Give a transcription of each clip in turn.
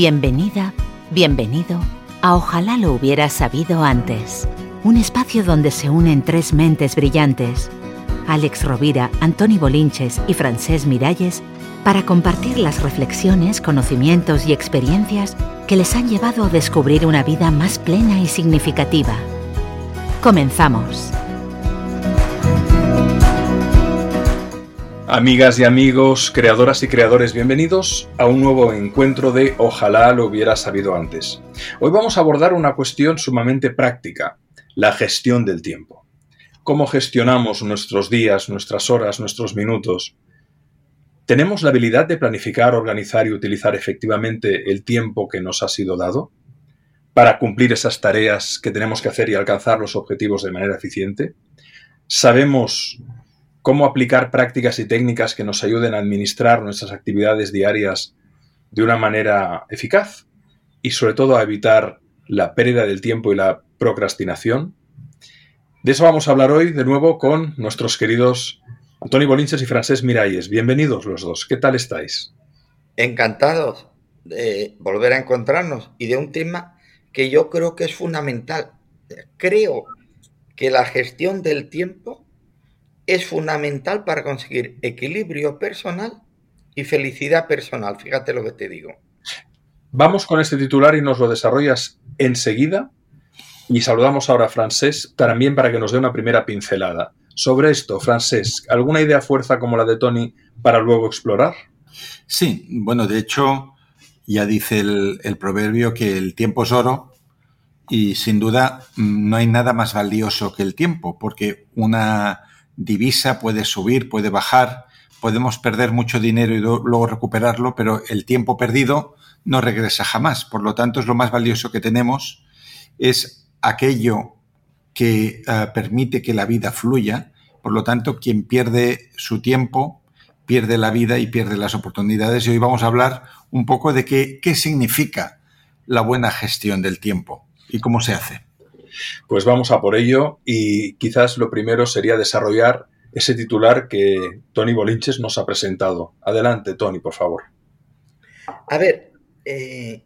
Bienvenida, bienvenido a Ojalá lo hubiera sabido antes. Un espacio donde se unen tres mentes brillantes, Alex Rovira, Antoni Bolinches y Francés Miralles, para compartir las reflexiones, conocimientos y experiencias que les han llevado a descubrir una vida más plena y significativa. Comenzamos. Amigas y amigos, creadoras y creadores, bienvenidos a un nuevo encuentro de Ojalá lo hubiera sabido antes. Hoy vamos a abordar una cuestión sumamente práctica, la gestión del tiempo. ¿Cómo gestionamos nuestros días, nuestras horas, nuestros minutos? ¿Tenemos la habilidad de planificar, organizar y utilizar efectivamente el tiempo que nos ha sido dado para cumplir esas tareas que tenemos que hacer y alcanzar los objetivos de manera eficiente? ¿Sabemos cómo aplicar prácticas y técnicas que nos ayuden a administrar nuestras actividades diarias de una manera eficaz y sobre todo a evitar la pérdida del tiempo y la procrastinación. De eso vamos a hablar hoy de nuevo con nuestros queridos Antoni Bolinches y Francés Miralles. Bienvenidos los dos. ¿Qué tal estáis? Encantados de volver a encontrarnos y de un tema que yo creo que es fundamental. Creo que la gestión del tiempo es fundamental para conseguir equilibrio personal y felicidad personal. Fíjate lo que te digo. Vamos con este titular y nos lo desarrollas enseguida. Y saludamos ahora a Francés también para que nos dé una primera pincelada. Sobre esto, Francés, ¿alguna idea fuerza como la de Tony para luego explorar? Sí, bueno, de hecho, ya dice el, el proverbio que el tiempo es oro y sin duda no hay nada más valioso que el tiempo, porque una divisa puede subir, puede bajar, podemos perder mucho dinero y luego recuperarlo, pero el tiempo perdido no regresa jamás. Por lo tanto, es lo más valioso que tenemos, es aquello que uh, permite que la vida fluya. Por lo tanto, quien pierde su tiempo, pierde la vida y pierde las oportunidades. Y hoy vamos a hablar un poco de qué, qué significa la buena gestión del tiempo y cómo se hace. Pues vamos a por ello y quizás lo primero sería desarrollar ese titular que Tony Bolinches nos ha presentado. Adelante, Tony, por favor. A ver, eh,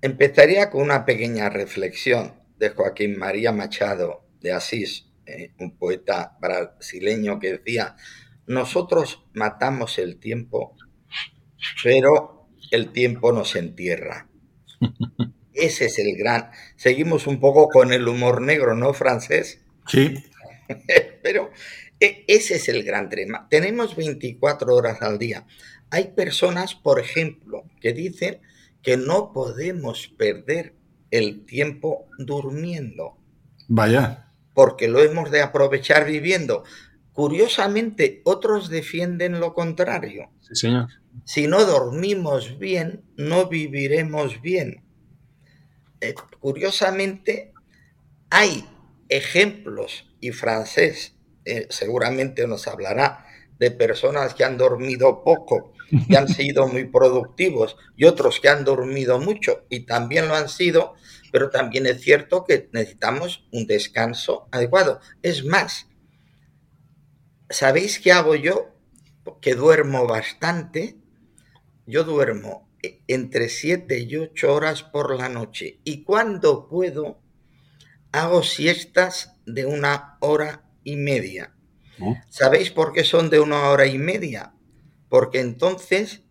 empezaría con una pequeña reflexión de Joaquín María Machado de Asís, eh, un poeta brasileño que decía, nosotros matamos el tiempo, pero el tiempo nos entierra. Ese es el gran. Seguimos un poco con el humor negro, ¿no, francés? Sí. Pero e, ese es el gran tema. Tenemos 24 horas al día. Hay personas, por ejemplo, que dicen que no podemos perder el tiempo durmiendo. Vaya. Porque lo hemos de aprovechar viviendo. Curiosamente, otros defienden lo contrario. Sí, señor. Si no dormimos bien, no viviremos bien. Eh, curiosamente, hay ejemplos, y francés eh, seguramente nos hablará, de personas que han dormido poco y han sido muy productivos, y otros que han dormido mucho y también lo han sido, pero también es cierto que necesitamos un descanso adecuado. Es más, ¿sabéis qué hago yo? Que duermo bastante. Yo duermo entre 7 y 8 horas por la noche. Y cuando puedo, hago siestas de una hora y media. ¿Sabéis por qué son de una hora y media? Porque entonces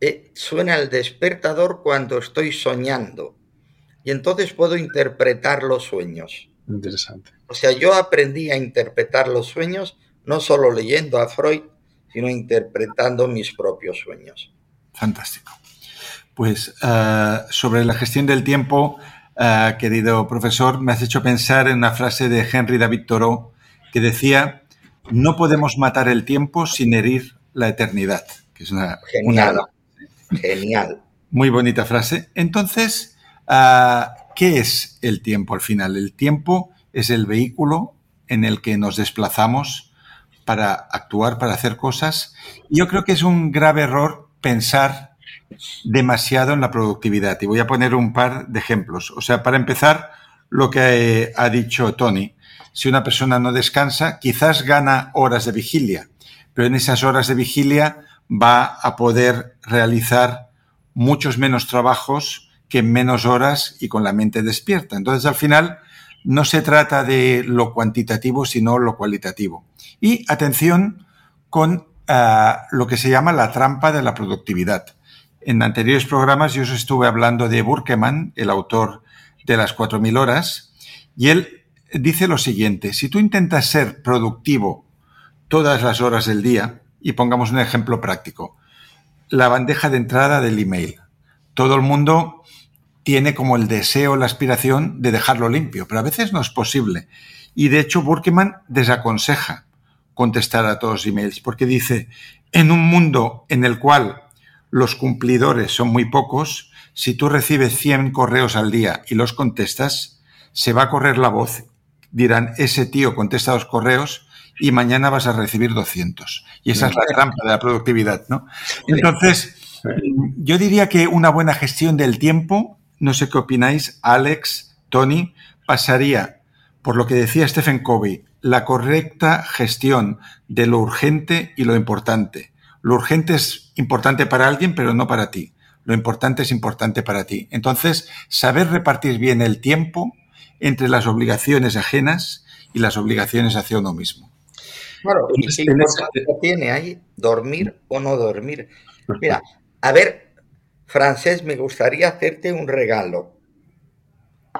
eh, suena el despertador cuando estoy soñando. Y entonces puedo interpretar los sueños. Interesante. O sea, yo aprendí a interpretar los sueños no solo leyendo a Freud, sino interpretando mis propios sueños. Fantástico. Pues uh, sobre la gestión del tiempo, uh, querido profesor, me has hecho pensar en una frase de Henry David Thoreau que decía, no podemos matar el tiempo sin herir la eternidad, que es una... Genial, genial. Muy bonita frase. Entonces, ah, ¿qué es el tiempo al final? El tiempo es el vehículo en el que nos desplazamos para actuar, para hacer cosas. Yo creo que es un grave error pensar demasiado en la productividad. Y voy a poner un par de ejemplos. O sea, para empezar, lo que ha dicho Tony. Si una persona no descansa, quizás gana horas de vigilia, pero en esas horas de vigilia va a poder realizar muchos menos trabajos que en menos horas y con la mente despierta. Entonces, al final, no se trata de lo cuantitativo, sino lo cualitativo. Y atención con ah, lo que se llama la trampa de la productividad. En anteriores programas yo os estuve hablando de Burkeman, el autor de las 4.000 horas, y él dice lo siguiente, si tú intentas ser productivo todas las horas del día, y pongamos un ejemplo práctico, la bandeja de entrada del email. Todo el mundo tiene como el deseo, la aspiración de dejarlo limpio, pero a veces no es posible. Y de hecho, Burkeman desaconseja contestar a todos los emails, porque dice, en un mundo en el cual los cumplidores son muy pocos, si tú recibes 100 correos al día y los contestas, se va a correr la voz. Dirán, ese tío contesta los correos y mañana vas a recibir 200. Y esa es la trampa de la productividad, ¿no? Entonces, yo diría que una buena gestión del tiempo no sé qué opináis, Alex, Tony, pasaría por lo que decía Stephen Covey, la correcta gestión de lo urgente y lo importante. Lo urgente es importante para alguien, pero no para ti. Lo importante es importante para ti. Entonces, saber repartir bien el tiempo entre las obligaciones ajenas y las obligaciones hacia uno mismo. Claro, ¿y qué importancia tiene ahí dormir o no dormir? Mira, a ver, Francés, me gustaría hacerte un regalo,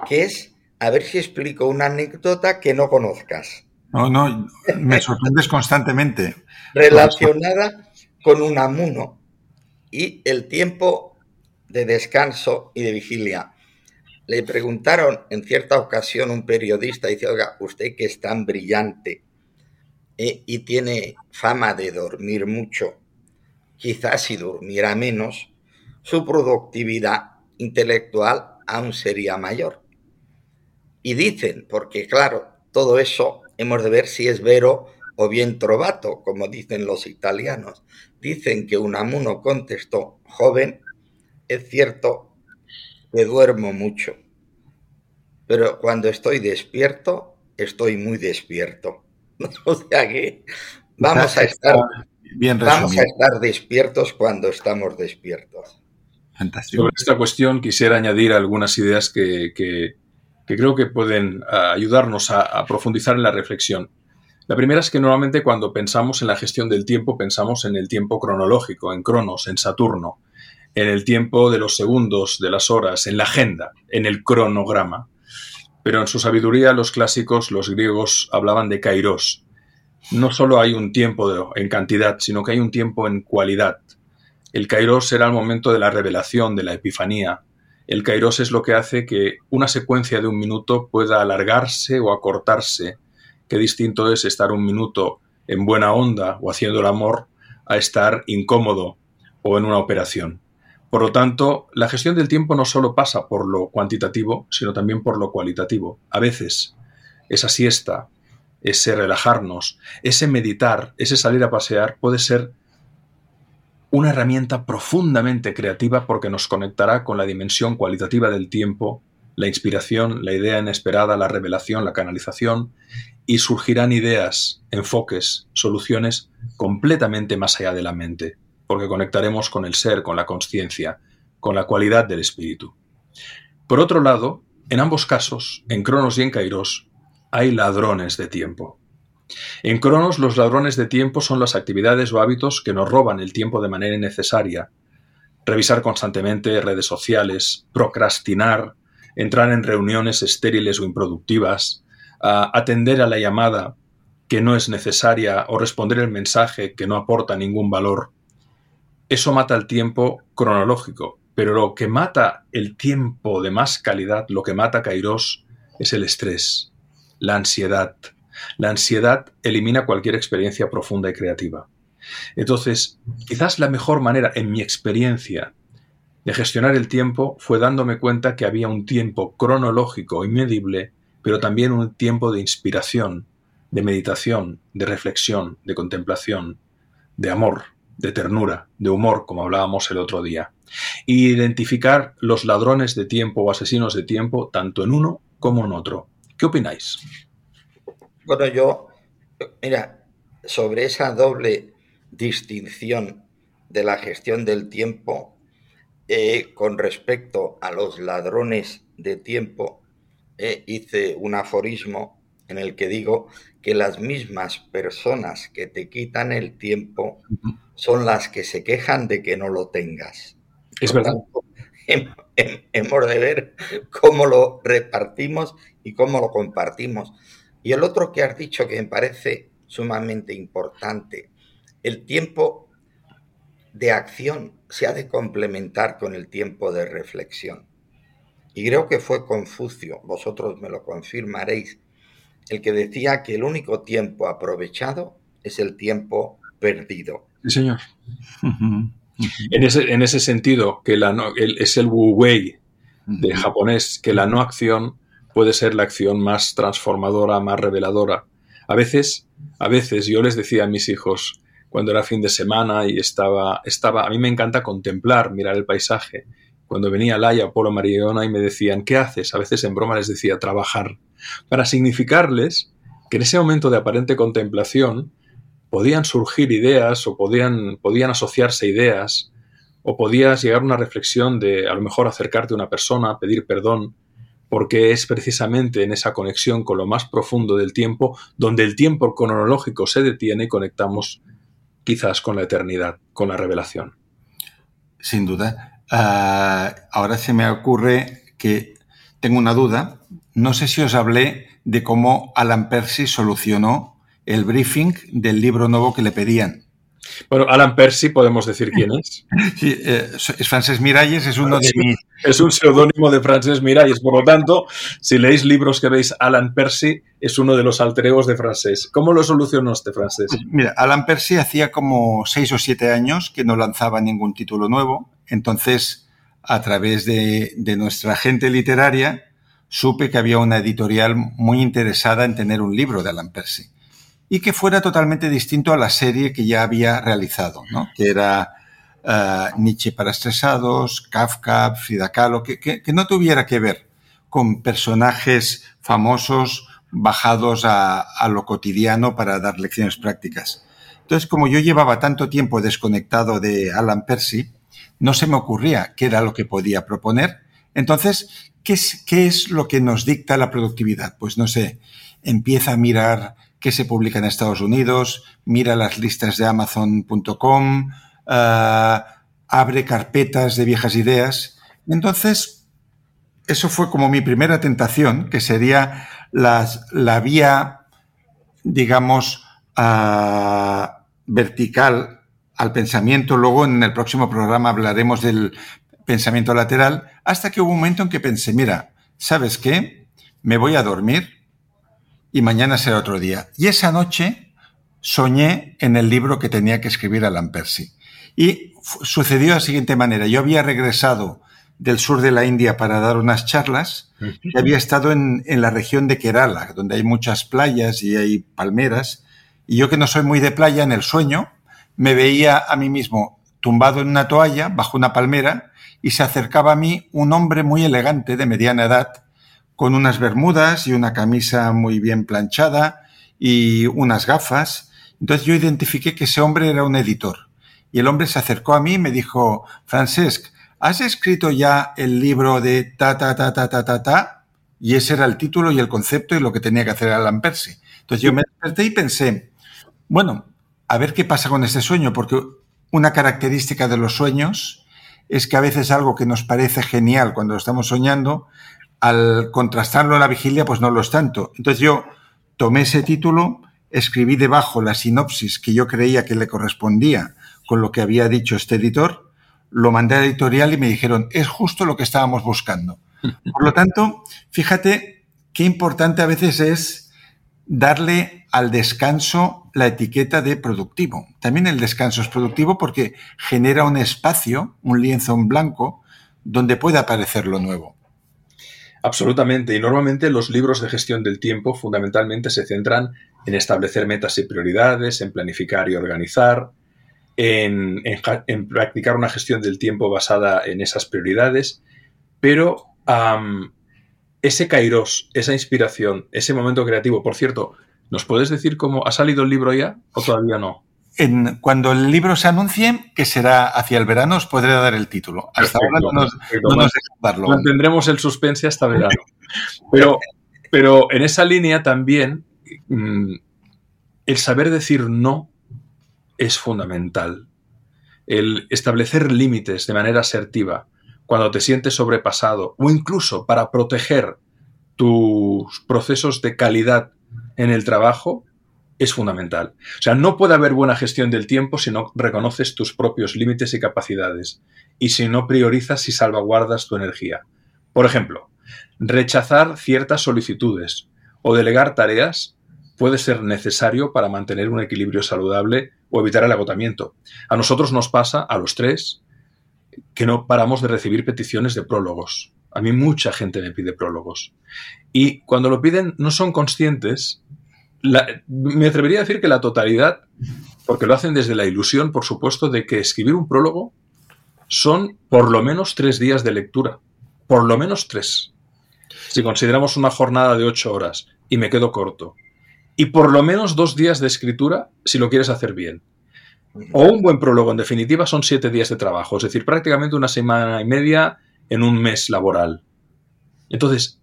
que es, a ver si explico una anécdota que no conozcas. No, no, me sorprendes constantemente. Relacionada con un amuno y el tiempo de descanso y de vigilia. Le preguntaron en cierta ocasión un periodista, dice, oiga, usted que es tan brillante eh, y tiene fama de dormir mucho, quizás si durmiera menos, su productividad intelectual aún sería mayor. Y dicen, porque claro, todo eso hemos de ver si es vero o bien trovato, como dicen los italianos. Dicen que Unamuno contestó, joven, es cierto que duermo mucho, pero cuando estoy despierto, estoy muy despierto. o sea que vamos a estar, vamos a estar despiertos cuando estamos despiertos. Sobre esta cuestión quisiera añadir algunas ideas que, creo que pueden ah, ayudarnos a, profundizar en la reflexión. La primera es que normalmente cuando pensamos en la gestión del tiempo pensamos en el tiempo cronológico, en Cronos, en Saturno, en el tiempo de los segundos, de las horas, en la agenda, en el cronograma. Pero en su sabiduría los clásicos, los griegos, hablaban de kairos. No solo hay un tiempo en cantidad, sino que hay un tiempo en cualidad, el kairos será el momento de la revelación, de la epifanía. El kairos es lo que hace que una secuencia de un minuto pueda alargarse o acortarse. Qué distinto es estar un minuto en buena onda o haciendo el amor a estar incómodo o en una operación. Por lo tanto, la gestión del tiempo no solo pasa por lo cuantitativo, sino también por lo cualitativo. A veces, esa siesta, ese relajarnos, ese meditar, ese salir a pasear puede ser una herramienta profundamente creativa porque nos conectará con la dimensión cualitativa del tiempo, la inspiración, la idea inesperada, la revelación, la canalización, y surgirán ideas, enfoques, soluciones completamente más allá de la mente, porque conectaremos con el ser, con la conciencia, con la cualidad del espíritu. Por otro lado, en ambos casos, en Cronos y en Kairos, hay ladrones de tiempo. En Cronos, los ladrones de tiempo son las actividades o hábitos que nos roban el tiempo de manera innecesaria. Revisar constantemente redes sociales, procrastinar, entrar en reuniones estériles o improductivas, atender a la llamada que no es necesaria o responder el mensaje que no aporta ningún valor. Eso mata el tiempo cronológico, pero lo que mata el tiempo de más calidad, lo que mata Kairos, es el estrés, la ansiedad, la ansiedad elimina cualquier experiencia profunda y creativa. Entonces, quizás la mejor manera, en mi experiencia, de gestionar el tiempo fue dándome cuenta que había un tiempo cronológico y medible, pero también un tiempo de inspiración, de meditación, de reflexión, de contemplación, de amor, de ternura, de humor, como hablábamos el otro día. Y identificar los ladrones de tiempo o asesinos de tiempo tanto en uno como en otro. ¿Qué opináis? Bueno, yo, mira, sobre esa doble distinción de la gestión del tiempo eh, con respecto a los ladrones de tiempo, eh, hice un aforismo en el que digo que las mismas personas que te quitan el tiempo son las que se quejan de que no lo tengas. Es verdad. hemos de ver cómo lo repartimos y cómo lo compartimos. Y el otro que has dicho que me parece sumamente importante, el tiempo de acción se ha de complementar con el tiempo de reflexión. Y creo que fue Confucio, vosotros me lo confirmaréis, el que decía que el único tiempo aprovechado es el tiempo perdido. Sí, señor. en, ese, sentido, que la es el Wu Wei de japonés, que la no acción puede ser la acción más transformadora, más reveladora. A veces, a veces yo les decía a mis hijos, cuando era fin de semana y estaba, estaba, a mí me encanta contemplar, mirar el paisaje. Cuando venía Laia, Polo, Mariona y me decían, ¿qué haces? A veces en broma les decía, trabajar. Para significarles que en ese momento de aparente contemplación podían surgir ideas o podían, podían asociarse ideas o podías llegar a una reflexión de a lo mejor acercarte a una persona, pedir perdón, porque es precisamente en esa conexión con lo más profundo del tiempo donde el tiempo cronológico se detiene y conectamos quizás con la eternidad, con la revelación. Sin duda. Ah, ahora se me ocurre que tengo una duda. No sé si os hablé de cómo Alan Percy solucionó el briefing del libro nuevo que le pedían. Bueno, Alan Percy, podemos decir quién es. Sí, eh, es Frances Miralles, es uno de mis... Es un seudónimo de Frances Miralles, por lo tanto, si leéis libros que veis Alan Percy, es uno de los altregos de Frances. ¿Cómo lo solucionó este Frances? Pues mira, Alan Percy hacía como seis o siete años que no lanzaba ningún título nuevo, entonces, a través de, de nuestra gente literaria, supe que había una editorial muy interesada en tener un libro de Alan Percy y que fuera totalmente distinto a la serie que ya había realizado, ¿no? que era uh, Nietzsche para estresados, Kafka, Frida Kahlo, que, que, no tuviera que ver con personajes famosos bajados a, a lo cotidiano para dar lecciones prácticas. Entonces, como yo llevaba tanto tiempo desconectado de Alan Percy, no se me ocurría qué era lo que podía proponer. Entonces, ¿qué es, qué es lo que nos dicta la productividad? Pues no sé, empieza a mirar qué se publica en Estados Unidos, mira las listas de Amazon.com, eh, abre carpetas de viejas ideas. Entonces, eso fue como mi primera tentación, que sería las, la vía, digamos, uh, vertical al pensamiento. Luego en el próximo programa hablaremos del pensamiento lateral, hasta que hubo un momento en que pensé, mira, ¿sabes qué? Me voy a dormir y mañana será otro día. Y esa noche soñé en el libro que tenía que escribir Alan Percy. Y sucedió de la siguiente manera. Yo había regresado del sur de la India para dar unas charlas y había estado en, en, la región de Kerala, donde hay muchas playas y hay palmeras. Y yo que no soy muy de playa, en el sueño me veía a mí mismo tumbado en una toalla bajo una palmera y se acercaba a mí un hombre muy elegante de mediana edad con unas bermudas y una camisa muy bien planchada y unas gafas. Entonces yo identifiqué que ese hombre era un editor. Y el hombre se acercó a mí y me dijo, Francesc, ¿has escrito ya el libro de ta, ta, ta, ta, ta, ta, ta? Y ese era el título y el concepto y lo que tenía que hacer Alan Percy. Entonces yo me desperté y pensé, bueno, a ver qué pasa con este sueño, porque una característica de los sueños es que a veces algo que nos parece genial cuando estamos soñando, al contrastarlo en la vigilia, pues no lo es tanto. Entonces yo tomé ese título, escribí debajo la sinopsis que yo creía que le correspondía con lo que había dicho este editor, lo mandé a la editorial y me dijeron, es justo lo que estábamos buscando. Por lo tanto, fíjate qué importante a veces es darle al descanso la etiqueta de productivo. También el descanso es productivo porque genera un espacio, un lienzo en blanco, donde puede aparecer lo nuevo. Absolutamente. Y normalmente los libros de gestión del tiempo fundamentalmente se centran en establecer metas y prioridades, en planificar y organizar, en, practicar una gestión del tiempo basada en esas prioridades. Pero ese kairos, esa inspiración, ese momento creativo, por cierto, ¿nos puedes decir cómo ha salido el libro ya o todavía no? Cuando el libro se anuncie, que será hacia el verano, os podré dar el título. Hasta ahora no nos, no darlo. Mantendremos el suspense hasta verano. Pero, pero en esa línea también mm, el saber decir no es fundamental. El establecer límites de manera asertiva cuando te sientes sobrepasado o incluso para proteger tus procesos de calidad en el trabajo es fundamental. O sea, no puede haber buena gestión del tiempo si no reconoces tus propios límites y capacidades y si no priorizas y salvaguardas tu energía. Por ejemplo, rechazar ciertas solicitudes o delegar tareas puede ser necesario para mantener un equilibrio saludable o evitar el agotamiento. A nosotros nos pasa, a los tres, que no paramos de recibir peticiones de prólogos. A mí mucha gente me pide prólogos. Y cuando lo piden no son conscientes me atrevería a decir que la totalidad, porque lo hacen desde la ilusión, por supuesto, de que escribir un prólogo son por lo menos tres días de lectura. Por lo menos tres. Si consideramos una jornada de ocho horas y me quedo corto. Y por lo menos dos días de escritura si lo quieres hacer bien. O un buen prólogo, en definitiva, son siete días de trabajo, es decir, prácticamente una semana y media en un mes laboral. Entonces,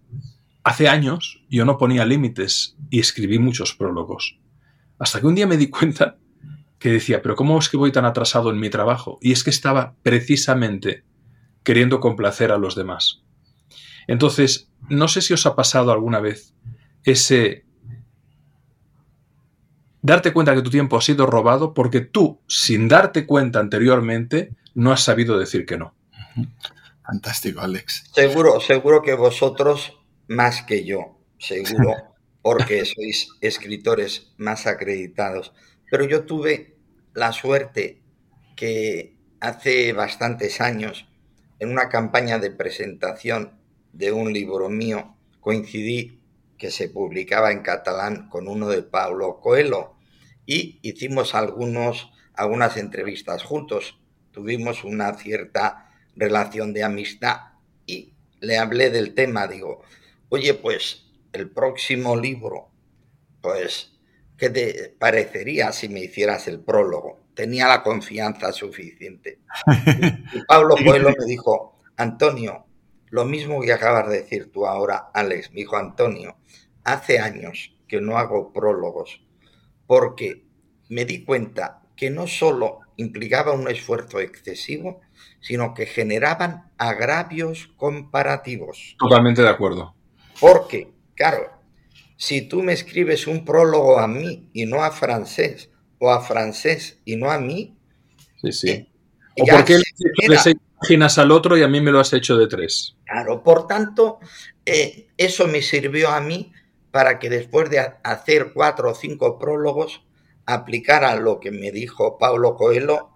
Hace años yo no ponía límites y escribí muchos prólogos. Hasta que un día me di cuenta que decía, pero ¿cómo es que voy tan atrasado en mi trabajo? Y es que estaba precisamente queriendo complacer a los demás. Entonces, no sé si os ha pasado alguna vez ese darte cuenta que tu tiempo ha sido robado porque tú, sin darte cuenta anteriormente, no has sabido decir que no. Fantástico, Alex. Seguro, seguro que vosotros más que yo, seguro, porque sois escritores más acreditados. Pero yo tuve la suerte que hace bastantes años, en una campaña de presentación de un libro mío, coincidí que se publicaba en catalán con uno de Pablo Coelho y hicimos algunos, algunas entrevistas juntos. Tuvimos una cierta relación de amistad y le hablé del tema, digo, oye, pues el próximo libro, pues, ¿qué te parecería si me hicieras el prólogo? Tenía la confianza suficiente. Y Pablo Coelho me dijo, Antonio, lo mismo que acabas de decir tú ahora, Alex, me dijo Antonio, hace años que no hago prólogos, porque me di cuenta que no solo implicaba un esfuerzo excesivo, sino que generaban agravios comparativos. Totalmente de acuerdo. Porque, claro, si tú me escribes un prólogo a mí y no a francés, o a francés y no a mí. Sí, sí. Eh, o porque le de seis páginas al otro y a mí me lo has hecho de tres. Claro, por tanto, eh, eso me sirvió a mí para que después de hacer cuatro o cinco prólogos aplicara lo que me dijo Pablo Coelho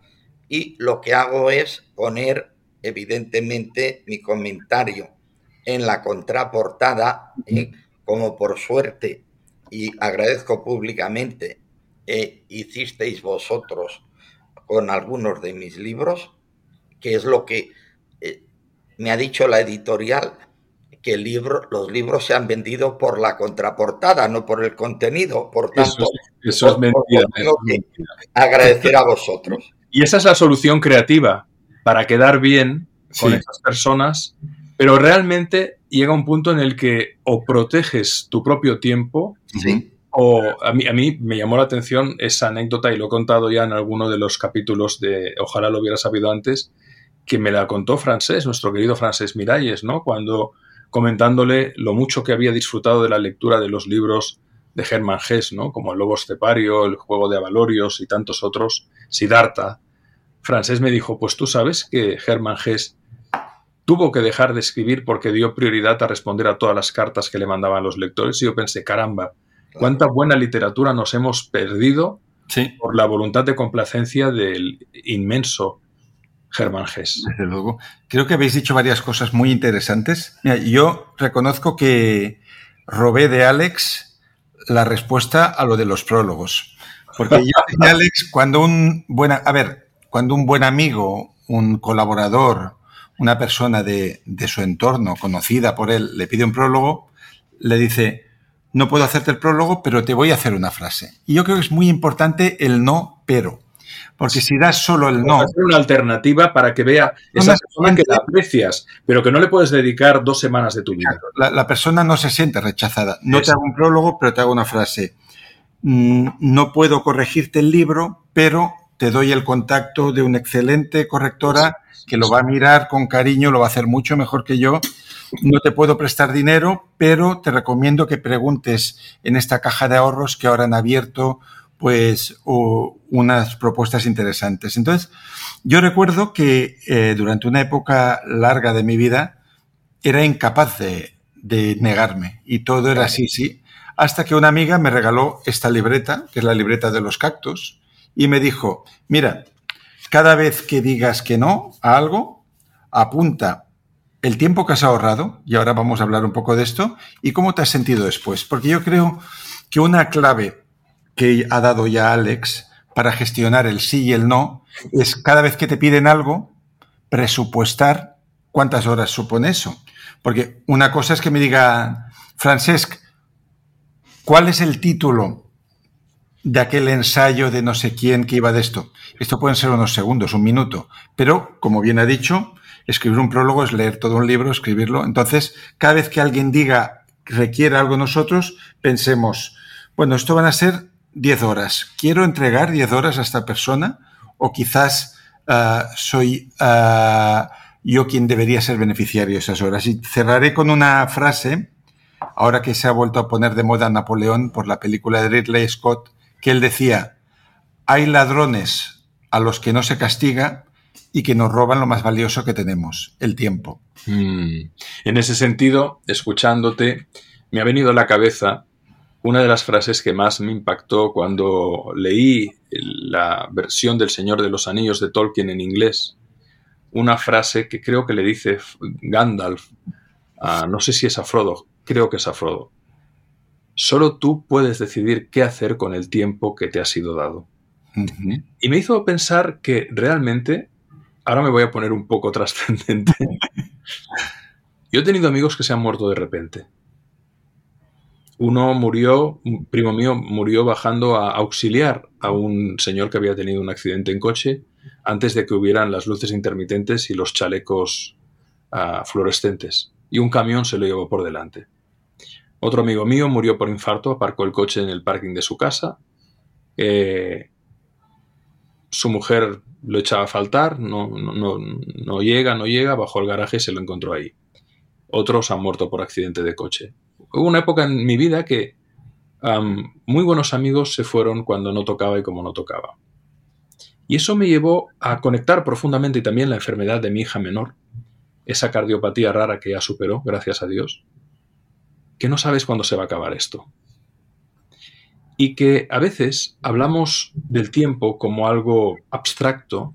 y lo que hago es poner evidentemente mi comentario en la contraportada, eh, como por suerte, y agradezco públicamente, eh, hicisteis vosotros con algunos de mis libros, que es lo que eh, me ha dicho la editorial, que el libro, los libros se han vendido por la contraportada, no por el contenido. Por tanto, eso, es mentira. agradecer a vosotros. Y esa es la solución creativa para quedar bien con esas personas pero realmente llega un punto en el que o proteges tu propio tiempo, o a mí, a mí me llamó la atención esa anécdota y lo he contado ya en alguno de los capítulos de Ojalá lo hubiera sabido antes, que me la contó Francés, nuestro querido Francés Miralles, ¿no? Cuando comentándole lo mucho que había disfrutado de la lectura de los libros de Germán Gess, ¿no? Como El Lobo Estepario, El Juego de Avalorios y tantos otros, Siddhartha. Francés me dijo, pues tú sabes que Germán Gess tuvo que dejar de escribir porque dio prioridad a responder a todas las cartas que le mandaban los lectores y yo pensé, caramba, cuánta buena literatura nos hemos perdido por la voluntad de complacencia del inmenso Germán Gess. Desde luego. Creo que habéis dicho varias cosas muy interesantes. yo reconozco que robé de Alex la respuesta a lo de los prólogos. Porque yo, Alex, cuando un buen, a ver, cuando un buen amigo, un colaborador, una persona de, de su entorno, conocida por él, le pide un prólogo, le dice, no puedo hacerte el prólogo, pero te voy a hacer una frase. Y yo creo que es muy importante el no, pero. Porque si das solo el no. Hacer una alternativa para que vea esa persona que la aprecias, pero que no le puedes dedicar dos semanas de tu vida. La, persona no se siente rechazada. No te hago un prólogo, pero te hago una frase. Mm, no puedo corregirte el libro, pero te doy el contacto de una excelente correctora que lo va a mirar con cariño, lo va a hacer mucho mejor que yo no te puedo prestar dinero, pero te recomiendo que preguntes en esta caja de ahorros que ahora han abierto pues unas propuestas interesantes. Entonces, yo recuerdo que eh, durante una época larga de mi vida era incapaz de, de negarme y todo era así, sí, hasta que una amiga me regaló esta libreta, que es la libreta de los cactus, y me dijo, mira, cada vez que digas que no a algo, apunta el tiempo que has ahorrado, y ahora vamos a hablar un poco de esto, y cómo te has sentido después. Porque yo creo que una clave que ha dado ya Alex para gestionar el sí y el no es cada vez que te piden algo, presupuestar cuántas horas supone eso. Porque una cosa es que me diga, Francesc, ¿cuál es el título de aquel ensayo de no sé quién que iba de esto? Esto pueden ser unos segundos, un minuto, pero como bien ha dicho, escribir un prólogo es leer todo un libro, escribirlo. Entonces, cada vez que alguien diga requiere algo nosotros, pensemos, bueno, esto van a ser 10 horas. ¿Quiero entregar 10 horas a esta persona? ¿O quizás ah, soy ah, yo quien debería ser beneficiario de esas horas? Y cerraré con una frase, ahora que se ha vuelto a poner de moda Napoleón por la película de Ridley Scott, que él decía, hay ladrones a los que no se castiga y que nos roban lo más valioso que tenemos, el tiempo. Mm. En ese sentido, escuchándote, me ha venido a la cabeza una de las frases que más me impactó cuando leí la versión del Señor de los Anillos de Tolkien en inglés. Una frase que creo que le dice Gandalf, no sé si es a Frodo, creo que es a Frodo. Solo tú puedes decidir qué hacer con el tiempo que te ha sido dado. Y me hizo pensar que realmente ahora me voy a poner un poco trascendente. Yo he tenido amigos que se han muerto de repente. Uno murió, un primo mío murió bajando a auxiliar a un señor que había tenido un accidente en coche antes de que hubieran las luces intermitentes y los chalecos uh, fluorescentes. Y un camión se lo llevó por delante. Otro amigo mío murió por infarto, aparcó el coche en el parking de su casa. Eh, su mujer lo echaba a faltar, no, no, no, llega, no llega, bajó al garaje y se lo encontró ahí. Otros han muerto por accidente de coche. Hubo una época en mi vida que muy buenos amigos se fueron cuando no tocaba y como no tocaba. Y eso me llevó a conectar profundamente y también la enfermedad de mi hija menor, esa cardiopatía rara que ya superó, gracias a Dios, que no sabes cuándo se va a acabar esto y que a veces hablamos del tiempo como algo abstracto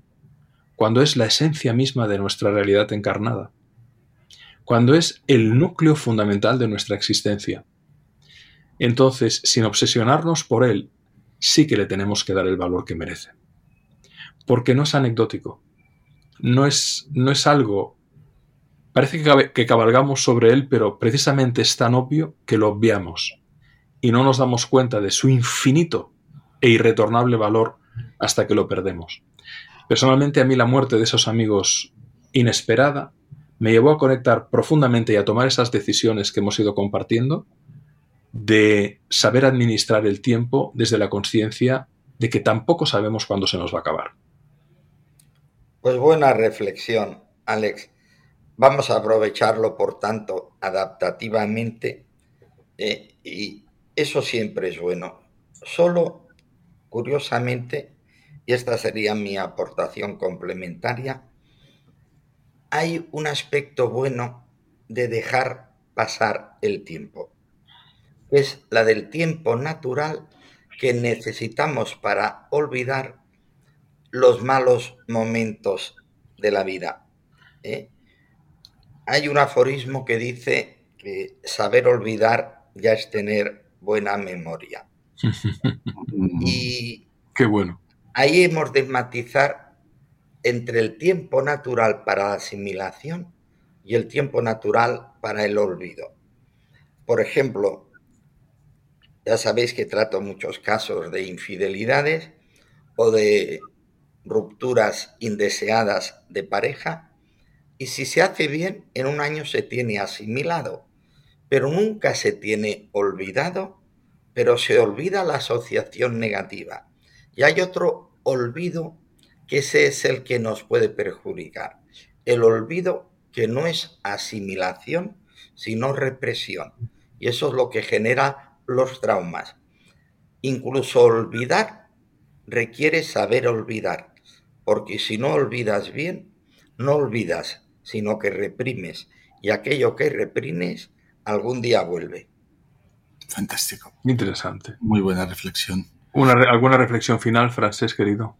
cuando es la esencia misma de nuestra realidad encarnada, cuando es el núcleo fundamental de nuestra existencia. Entonces, sin obsesionarnos por él, sí que le tenemos que dar el valor que merece. Porque no es anecdótico, no es, no es algo... Parece que, cabalgamos sobre él, pero precisamente es tan obvio que lo obviamos y no nos damos cuenta de su infinito e irretornable valor hasta que lo perdemos. Personalmente a mí la muerte de esos amigos inesperada me llevó a conectar profundamente y a tomar esas decisiones que hemos ido compartiendo de saber administrar el tiempo desde la conciencia de que tampoco sabemos cuándo se nos va a acabar. Pues buena reflexión, Alex. Vamos a aprovecharlo, por tanto, adaptativamente eh, y eso siempre es bueno. Solo, curiosamente, y esta sería mi aportación complementaria, hay un aspecto bueno de dejar pasar el tiempo. Es la del tiempo natural que necesitamos para olvidar los malos momentos de la vida. ¿eh? Hay un aforismo que dice que saber olvidar ya es tener buena memoria. y qué bueno. Ahí hemos de matizar entre el tiempo natural para la asimilación y el tiempo natural para el olvido. Por ejemplo, ya sabéis que trato muchos casos de infidelidades o de rupturas indeseadas de pareja y si se hace bien, en un año se tiene asimilado, pero nunca se tiene olvidado, pero se olvida la asociación negativa. Y hay otro olvido que ese es el que nos puede perjudicar. El olvido que no es asimilación, sino represión. Y eso es lo que genera los traumas. Incluso olvidar requiere saber olvidar, porque si no olvidas bien, no olvidas, sino que reprimes, y aquello que reprimes algún día vuelve. Fantástico. Interesante. Muy buena reflexión. ¿Alguna reflexión final, Francés, querido?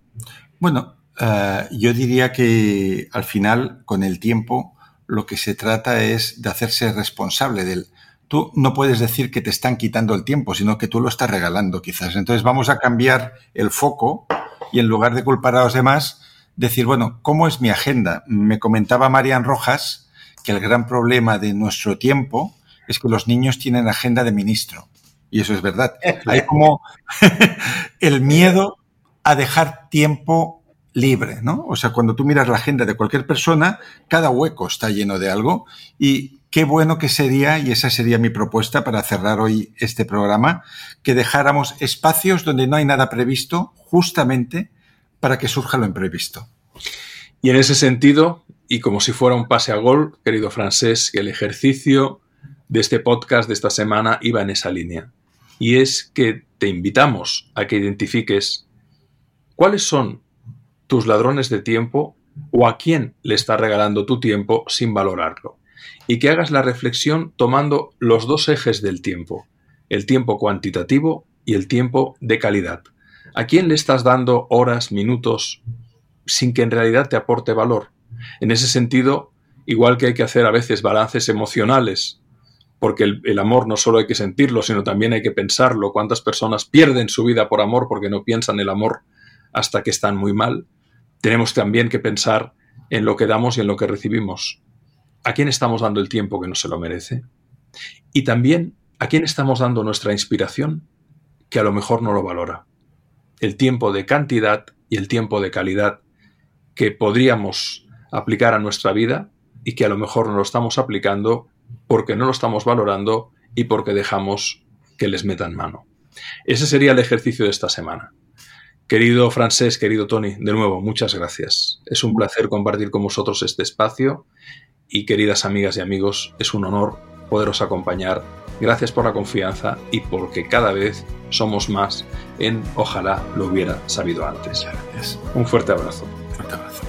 Bueno, eh, yo diría que al final, con el tiempo, lo que se trata es de hacerse responsable del, tú no puedes decir que te están quitando el tiempo, sino que tú lo estás regalando quizás. Entonces vamos a cambiar el foco y en lugar de culpar a los demás, decir, bueno, ¿cómo es mi agenda? Me comentaba Marian Rojas que el gran problema de nuestro tiempo es que los niños tienen agenda de ministro. Y eso es verdad. Hay como el miedo a dejar tiempo libre, ¿no? O sea, cuando tú miras la agenda de cualquier persona, cada hueco está lleno de algo y qué bueno que sería, y esa sería mi propuesta para cerrar hoy este programa, que dejáramos espacios donde no hay nada previsto, justamente para que surja lo imprevisto. Y en ese sentido, y como si fuera un pase a gol, querido francés, que el ejercicio de este podcast de esta semana iba en esa línea. Y es que te invitamos a que identifiques cuáles son tus ladrones de tiempo o a quién le estás regalando tu tiempo sin valorarlo y que hagas la reflexión tomando los dos ejes del tiempo, el tiempo cuantitativo y el tiempo de calidad. ¿A quién le estás dando horas, minutos, sin que en realidad te aporte valor? En ese sentido, igual que hay que hacer a veces balances emocionales, porque el, amor no solo hay que sentirlo, sino también hay que pensarlo. ¿Cuántas personas pierden su vida por amor porque no piensan el amor hasta que están muy mal? Tenemos también que pensar en lo que damos y en lo que recibimos a quién estamos dando el tiempo que no se lo merece y también a quién estamos dando nuestra inspiración que a lo mejor no lo valora. El tiempo de cantidad y el tiempo de calidad que podríamos aplicar a nuestra vida y que a lo mejor no lo estamos aplicando porque no lo estamos valorando y porque dejamos que les metan mano. Ese sería el ejercicio de esta semana. Querido Francés, querido Tony, de nuevo, muchas gracias. Es un placer compartir con vosotros este espacio y queridas amigas y amigos, es un honor poderos acompañar. Gracias por la confianza y porque cada vez somos más en Ojalá lo hubiera sabido antes. Un fuerte abrazo. Fuerte abrazo.